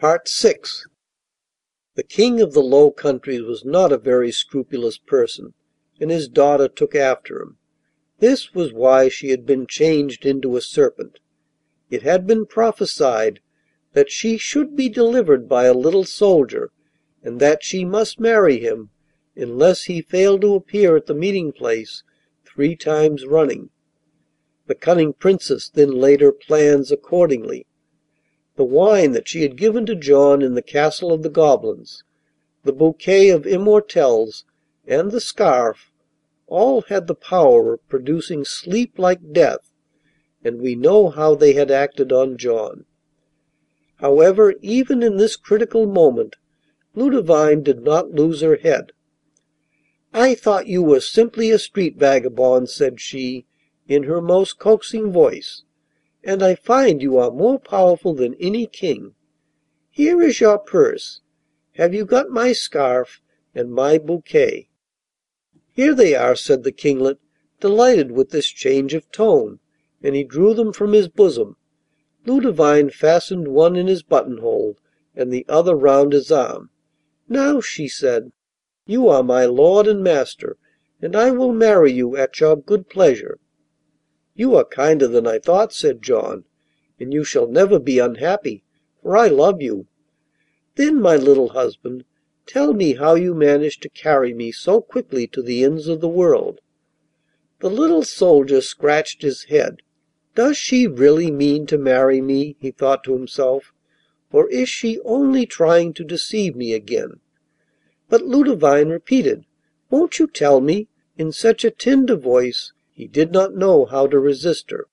VI The King of the Low Countries was not a very scrupulous person, and his daughter took after him. This was why she had been changed into a serpent. It had been prophesied that she should be delivered by a little soldier, and that she must marry him unless he failed to appear at the meeting place three times running. The cunning Princess then laid her plans accordingly. The wine that she had given to John in the castle of the goblins, the bouquet of immortelles, and the scarf, all had the power of producing sleep like death, and we know how they had acted on John. However, even in this critical moment Ludovine did not lose her head. "I thought you were simply a street vagabond,' said she, in her most coaxing voice, 'and I find you are more powerful than any king. Here is your purse. Have you got my scarf and my bouquet?' 'Here they are,' said the Kinglet, delighted with this change of tone, and he drew them from his bosom. Ludovine fastened one in his buttonhole and the other round his arm. 'Now,' she said, 'you are my lord and master, and I will marry you at your good pleasure.' 'You are kinder than I thought,' said John, 'and you shall never be unhappy, for I love you. Then, my little husband, tell me how you managed to carry me so quickly to the ends of the world.' The little soldier scratched his head. 'Does she really mean to marry me?' he thought to himself, 'or is she only trying to deceive me again?' But Ludovine repeated, 'Won't you tell me?' in such a tender voice he did not know how to resist her.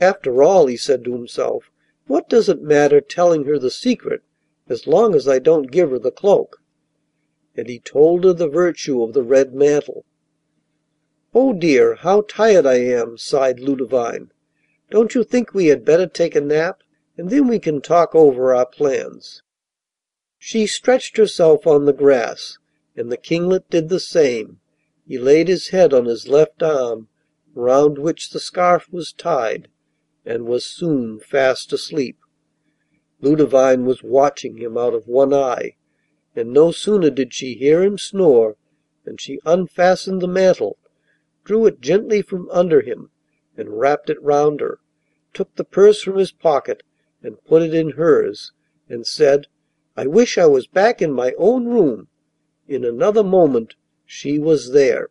"After all,' he said to himself, "what does it matter telling her the secret as long as I don't give her the cloak?' And he told her the virtue of the red mantle. "Oh, dear, how tired I am!' sighed Ludovine. "Don't you think we had better take a nap, and then we can talk over our plans?' She stretched herself on the grass, and the Kinglet did the same. He laid his head on his left arm, round which the scarf was tied, and was soon fast asleep. Ludovine was watching him out of one eye, and no sooner did she hear him snore than she unfastened the mantle, drew it gently from under him, and wrapped it round her, took the purse from his pocket and put it in hers, and said, 'I wish I was back in my own room.' In another moment she was there.